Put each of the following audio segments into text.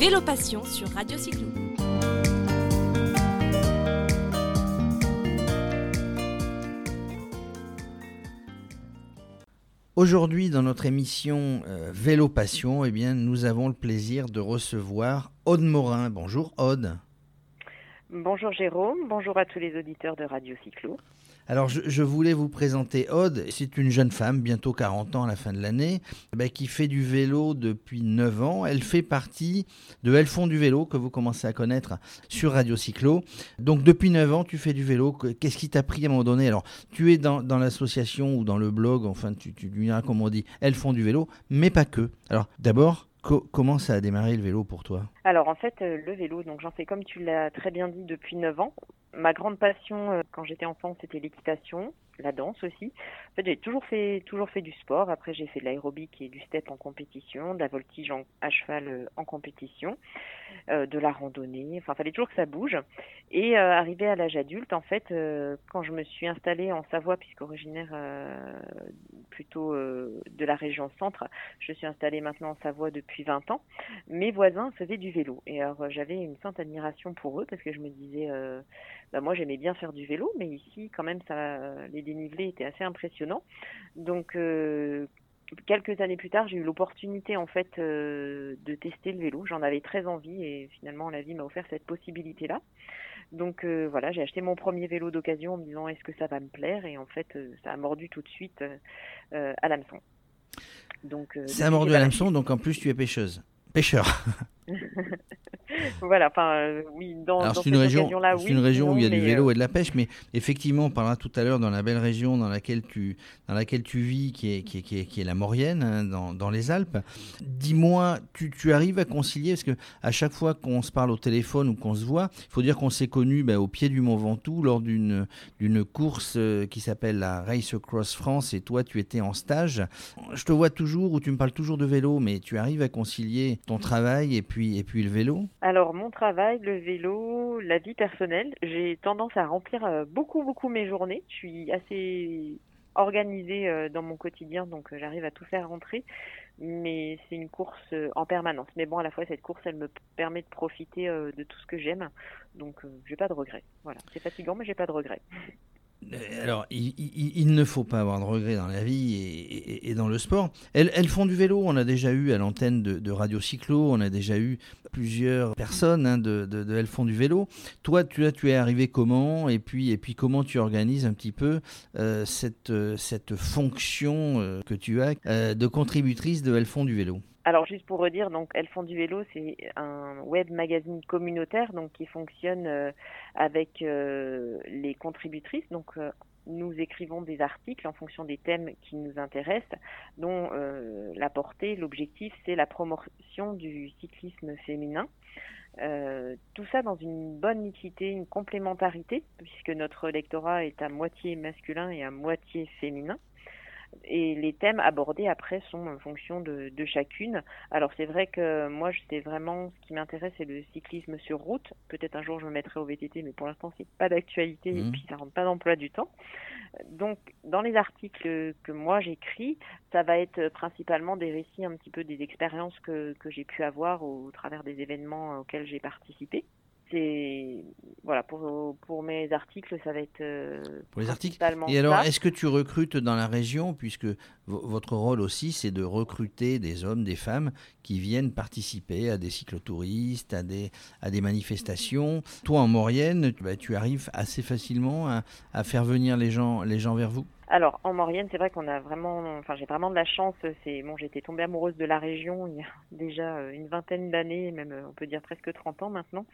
Vélo Passion sur Radio Cyclo. Aujourd'hui, dans notre émission euh, Vélo Passion, eh bien, nous avons le plaisir de recevoir Aude Morin. Bonjour Aude. Bonjour Jérôme, bonjour à tous les auditeurs de Radio Cyclo. Alors, je, voulais vous présenter Aude. C'est une jeune femme, bientôt 40 ans à la fin de l'année, bah, qui fait du vélo depuis 9 ans. Elle fait partie de Elles font du vélo, que vous commencez à connaître sur Radio Cyclo. Donc, depuis 9 ans, tu fais du vélo. Qu'est-ce qui t'a pris à un moment donné? Alors, tu es dans, l'association ou dans le blog, enfin, tu, tu diras comme on dit, Elles font du vélo, mais pas que. Alors, d'abord, comment ça a démarré le vélo pour toi? Alors en fait, euh, le vélo, donc j'en fais comme tu l'as très bien dit depuis 9 ans. Ma grande passion euh, quand j'étais enfant, c'était l'équitation, la danse aussi. En fait, j'ai toujours fait toujours fait du sport. Après, j'ai fait de l'aérobic et du step en compétition, de la voltige à cheval euh, en compétition, de la randonnée. Enfin, fallait toujours que ça bouge. Et arrivé à l'âge adulte, en fait, quand je me suis installée en Savoie, puisqu'originaire plutôt de la région centre, je suis installée maintenant en Savoie depuis depuis 20 ans, mes voisins faisaient du vélo. Et alors euh, j'avais une sainte admiration pour eux parce que je me disais, euh, bah, moi j'aimais bien faire du vélo, mais ici quand même ça, les dénivelés étaient assez impressionnants. Donc euh, quelques années plus tard, j'ai eu l'opportunité en fait de tester le vélo. J'en avais très envie et finalement la vie m'a offert cette possibilité-là. Donc voilà, j'ai acheté mon premier vélo d'occasion en me disant est-ce que ça va me plaire? Et en fait ça a mordu tout de suite à l'hameçon. Donc, euh, c'est un mordu à l'hameçon, donc en plus tu es pêcheuse. Pêcheur. voilà, enfin, euh, oui, dans, dans une région, c'est une région où il y a du vélo euh, et de la pêche, mais effectivement, on parlera tout à l'heure dans la belle région dans laquelle tu, dans laquelle tu vis, qui est, qui est, qui est, la Maurienne, hein, dans, dans, les Alpes. Dis-moi, tu, tu, arrives à concilier, parce que à chaque fois qu'on se parle au téléphone ou qu'on se voit, il faut dire qu'on s'est connus ben, au pied du Mont Ventoux lors d'une course euh, qui s'appelle la Race Across France, et toi, tu étais en stage. Je te vois toujours, ou tu me parles toujours de vélo, mais tu arrives à concilier ton travail et puis, et puis le vélo? Alors mon travail, le vélo, la vie personnelle, j'ai tendance à remplir euh, beaucoup beaucoup mes journées. Je suis assez organisée euh, dans mon quotidien, donc euh, j'arrive à tout faire rentrer. Mais c'est une course en permanence. Mais bon, à la fois cette course, elle me permet de profiter de tout ce que j'aime, donc j'ai pas de regrets. Voilà, c'est fatigant, mais j'ai pas de regrets. Euh, alors, il, ne faut pas avoir de regrets dans la vie et, dans le sport. Elles, font du vélo. On a déjà eu à l'antenne de, Radio Cyclo, on a déjà eu plusieurs personnes hein, de, Elles font du vélo. Toi, tu, tu es arrivé comment? Et puis, et puis comment tu organises un petit peu euh, cette, cette fonction que tu as de contributrice de Elles font du vélo? Alors juste pour redire, donc Elles font du vélo, c'est un web magazine communautaire donc qui fonctionne euh, avec euh, les contributrices. Donc euh, nous écrivons des articles en fonction des thèmes qui nous intéressent, dont la portée, l'objectif, c'est la promotion du cyclisme féminin. tout ça dans une bonne mixité, une complémentarité, puisque notre lectorat est à moitié masculin et à moitié féminin et les thèmes abordés après sont en fonction de, de chacune. Alors c'est vrai que moi, c'est vraiment ce qui m'intéresse, c'est le cyclisme sur route. Peut-être un jour je me mettrai au VTT, mais pour l'instant c'est pas d'actualité et mmh. puis ça rentre pas d'emploi du temps. Donc dans les articles que moi j'écris, ça va être principalement des récits un petit peu des expériences que, que j'ai pu avoir au travers des événements auxquels j'ai participé c'est voilà pour, pour mes articles ça va être euh, pour les articles et alors est-ce que tu recrutes dans la région puisque votre rôle aussi c'est de recruter des hommes des femmes qui viennent participer à des cyclotouristes à des à des manifestations toi en Maurienne bah, tu arrives assez facilement à, à, faire venir les gens les gens vers vous? Alors en Maurienne, c'est vrai qu'on a vraiment, enfin j'ai vraiment de la chance. C'est bon, j'étais tombée amoureuse de la région il y a déjà euh, une vingtaine d'années, même on peut dire presque 30 ans maintenant.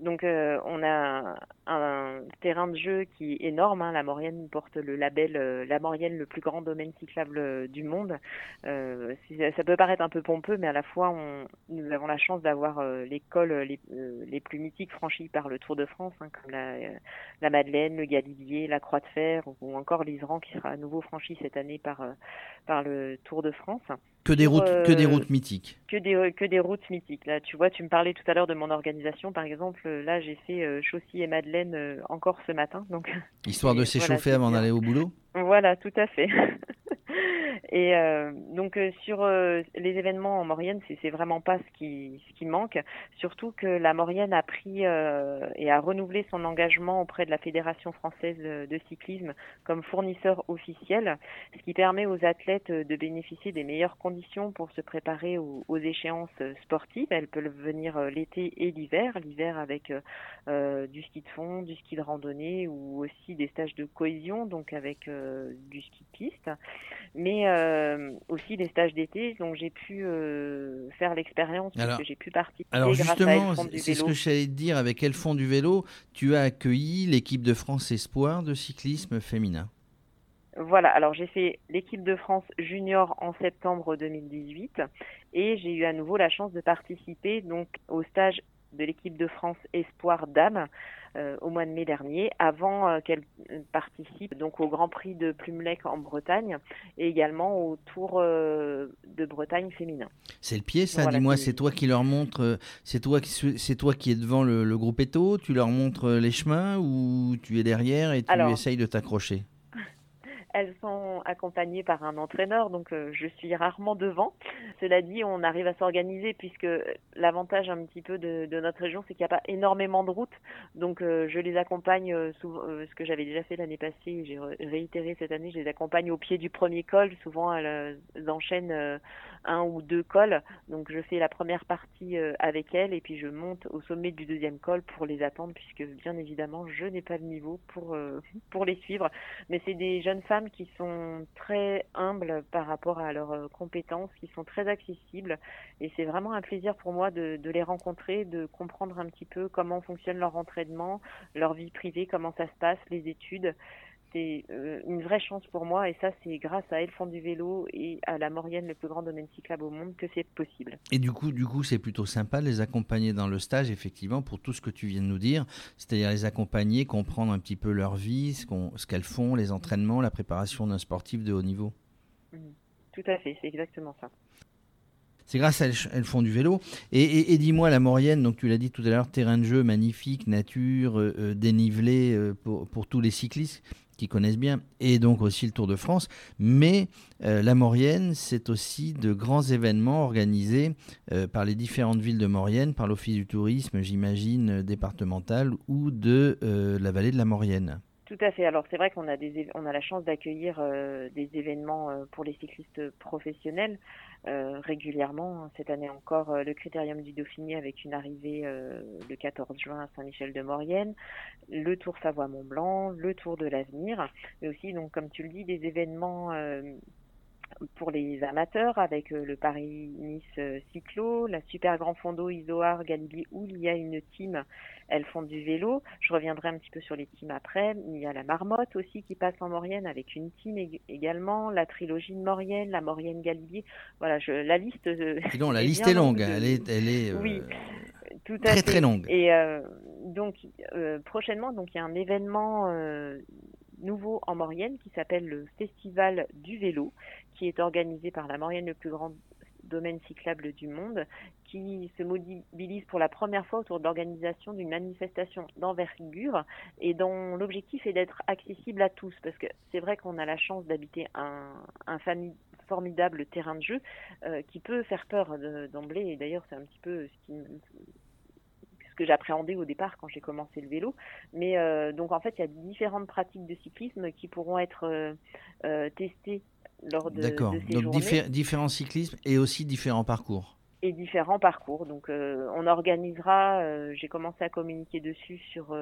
Donc euh, on a un, terrain de jeu qui est énorme. Hein. La Maurienne porte le label euh, La Maurienne, le plus grand domaine cyclable euh, du monde. Euh, ça peut paraître un peu pompeux, mais à la fois on, nous avons la chance d'avoir l'école les, les, plus mythiques franchies par le Tour de France, hein, comme la, la, Madeleine, le Galibier, la Croix de Fer, ou encore l'Isran qui sera à nouveau franchi cette année par, par le Tour de France. Que des, routes, que des routes mythiques. Que des, que des routes mythiques. Là, tu vois, tu me parlais tout à l'heure de mon organisation, par exemple euh, là, j'ai fait euh, Chaussy et Madeleine euh, encore ce matin. Donc, Histoire de s'échauffer avant d'aller au boulot? Voilà, tout à fait. Et donc sur les événements en Maurienne, c'est vraiment pas ce qui, ce qui manque. Surtout que la Maurienne a pris et a renouvelé son engagement auprès de la Fédération française de cyclisme comme fournisseur officiel, ce qui permet aux athlètes de bénéficier des meilleures conditions pour se préparer aux, aux échéances sportives. Elles peuvent venir l'été et l'hiver, l'hiver avec du ski de fond, du ski de randonnée ou aussi des stages de cohésion, donc avec du ski de piste, mais aussi des stages d'été. Donc j'ai pu faire l'expérience, que j'ai pu participer. Alors justement, c'est ce que j'allais te dire. Avec Elles font du vélo, tu as accueilli l'équipe de France Espoir de cyclisme féminin. Voilà, alors j'ai fait l'équipe de France junior en septembre 2018 et j'ai eu à nouveau la chance de participer donc au stage de l'équipe de France Espoir Dames euh, au mois de mai dernier, avant euh, qu'elle participe donc au Grand Prix de Plumelec en Bretagne et également au Tour euh, de Bretagne féminin. C'est le pied, ça. Dis-moi, c'est toi qui leur montre, c'est toi qui c'est toi qui es devant le, groupe Eto, tu leur montres les chemins ou tu es derrière et tu essayes de t'accrocher? Elles sont accompagnées par un entraîneur, donc euh, je suis rarement devant. Cela dit, on arrive à s'organiser puisque l'avantage un petit peu de, notre région, c'est qu'il n'y a pas énormément de routes. Donc euh, je les accompagne, euh, souvent, ce que j'avais déjà fait l'année passée, j'ai réitéré cette année, je les accompagne au pied du premier col. Souvent, elles enchaînent un ou deux cols. Donc je fais la première partie avec elles et puis je monte au sommet du deuxième col pour les attendre puisque bien évidemment, je n'ai pas le niveau pour, pour les suivre. Mais c'est des jeunes femmes qui sont très humbles par rapport à leurs euh, compétences, qui sont très accessibles. Et c'est vraiment un plaisir pour moi de, les rencontrer, de comprendre un petit peu comment fonctionne leur entraînement, leur vie privée, comment ça se passe, les études c'est euh, une vraie chance pour moi et ça c'est grâce à Elfant du vélo et à la Maurienne, le plus grand domaine cyclable au monde, que c'est possible. Et du coup, du coup, c'est plutôt sympa de les accompagner dans le stage, effectivement, pour tout ce que tu viens de nous dire, c'est-à-dire les accompagner, comprendre un petit peu leur vie, ce qu'elles font, les entraînements, la préparation d'un sportif de haut niveau. Mmh. Tout à fait, c'est exactement ça. C'est grâce à elles, font du vélo. Et, dis-moi, la Maurienne, donc tu l'as dit tout à l'heure, terrain de jeu magnifique, nature, euh, euh, dénivelé pour, pour, tous les cyclistes qui connaissent bien, et donc aussi le Tour de France. Mais euh, la Maurienne, c'est aussi de grands événements organisés euh, par les différentes villes de Maurienne, par l'Office du tourisme, j'imagine, départemental ou de euh, la vallée de la Maurienne. Tout à fait. Alors c'est vrai qu'on a des, on a la chance d'accueillir des événements pour les cyclistes professionnels. Euh, régulièrement. Cette année encore, euh, le Critérium du Dauphiné avec une arrivée euh, le 14 juin à Saint-Michel-de-Maurienne, le Tour Savoie-Mont-Blanc, le Tour de l'Avenir, mais aussi, donc, comme tu le dis, des événements pour les amateurs avec euh, le Paris-Nice euh, Cyclo, la Super Grand Fondo Isoar Galibier où il y a une team, elles font du vélo. Je reviendrai un petit peu sur les teams après. Il y a la Marmotte aussi qui passe en Maurienne avec une team également, la trilogie de Maurienne, la Maurienne Galibier. Voilà, je, la liste. Euh, non, la liste est longue. Elle est, elle est oui, tout à très très longue. Et donc prochainement, donc il y a un événement nouveau en Maurienne qui s'appelle le Festival du vélo, qui est organisé par la Maurienne, le plus grand domaine cyclable du monde, qui se mobilise pour la première fois autour de l'organisation d'une manifestation d'envergure. Et dont l'objectif est d'être accessible à tous, parce que c'est vrai qu'on a la chance d'habiter un, un formidable terrain de jeu euh, qui peut faire peur d'emblée, et d'ailleurs c'est un petit peu ce qui que j'appréhendais au départ quand j'ai commencé le vélo. Mais euh, donc en fait, il y a différentes pratiques de cyclisme qui pourront être euh, euh, testées lors de, de ces D'accord. Donc différents cyclismes et aussi différents parcours et différents parcours. Donc, on organisera. J'ai commencé à communiquer dessus sur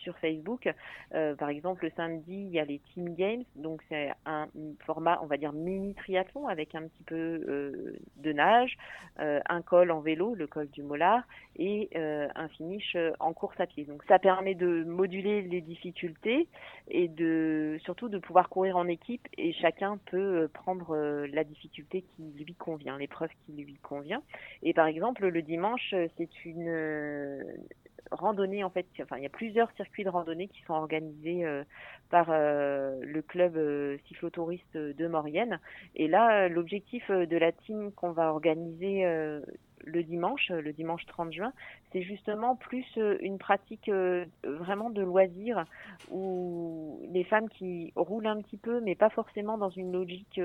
sur Facebook. Euh, par exemple, le samedi, il y a les Team Games, donc c'est un format, on va dire, mini triathlon avec un petit peu euh, de nage, euh, un col en vélo, le col du Mollard, et un finish en course à pied. Donc ça permet de moduler les difficultés et de surtout de pouvoir courir en équipe et chacun peut prendre la difficulté qui lui convient, l'épreuve qui lui convient. Et par exemple, le dimanche, c'est une randonnée en fait, enfin il y a plusieurs circuits de randonnée qui sont organisés euh, par euh, le club euh, cyclotouriste de Maurienne. Et là, l'objectif de la team qu'on va organiser le dimanche, le dimanche 30 juin, c'est justement plus une pratique vraiment de loisir où les femmes qui roulent un petit peu, mais pas forcément dans une logique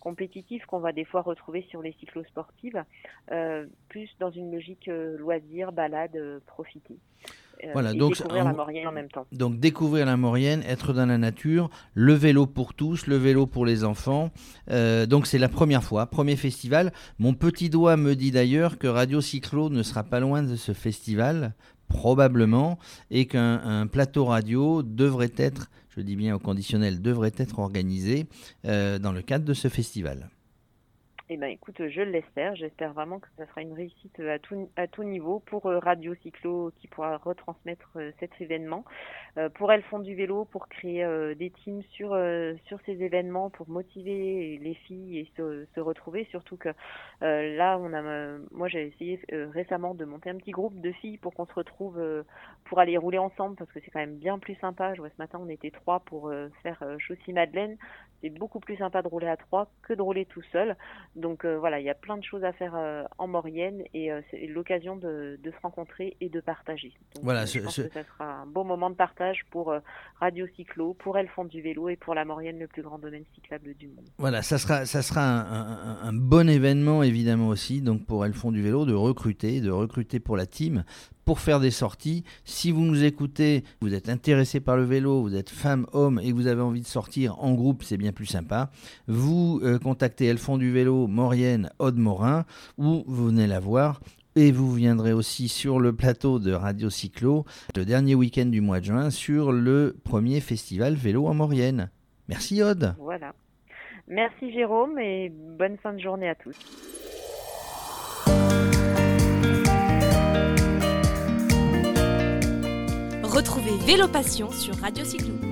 compétitive qu'on va des fois retrouver sur les cyclosportives, plus dans une logique loisir, balade, profiter. Euh, donc, découvrir la Maurienne en même temps. Donc découvrir la Maurienne, être dans la nature, le vélo pour tous, le vélo pour les enfants. Euh, donc c'est la première fois, premier festival. Mon petit doigt me dit d'ailleurs que Radio Cyclo ne sera pas loin de ce festival, probablement, et qu'un plateau radio devrait être, je dis bien au conditionnel, devrait être organisé euh, dans le cadre de ce festival. Eh ben, écoute, je l'espère. J'espère vraiment que ça sera une réussite à tout, à tout niveau pour euh, Radio Cyclo qui pourra retransmettre euh, cet événement. Euh, pour elles font du vélo, pour créer des teams sur, sur ces événements, pour motiver les filles et se, se retrouver. Surtout que là, on a, moi j'ai essayé récemment de monter un petit groupe de filles pour qu'on se retrouve pour aller rouler ensemble parce que c'est quand même bien plus sympa. Je vois ce matin, on était trois pour faire Chaussy-Madeleine. C'est beaucoup plus sympa de rouler à trois que de rouler tout seul. Donc euh, voilà, il y a plein de choses à faire euh, en Maurienne et euh, c'est l'occasion de, se rencontrer et de partager. voilà, je pense que ça sera un bon moment de partage pour Radio Cyclo, pour Elles font du vélo et pour la Maurienne, le plus grand domaine cyclable du monde. Voilà, ça sera, ça sera un, bon événement évidemment aussi, donc pour Elles font du vélo, de recruter, de recruter pour la team, pour faire des sorties. Si vous nous écoutez, vous êtes intéressé par le vélo, vous êtes femme, homme et vous avez envie de sortir en groupe, c'est bien plus sympa. Vous contactez Elles du vélo Maurienne Aude-Morin, où vous venez la voir. Et vous viendrez aussi sur le plateau de Radio Cyclo le dernier week-end du mois de juin sur le premier festival vélo en Maurienne. Merci Aude. Voilà. Merci Jérôme et bonne fin de journée à tous. Retrouvez Vélo Passion sur Radio Cyclo.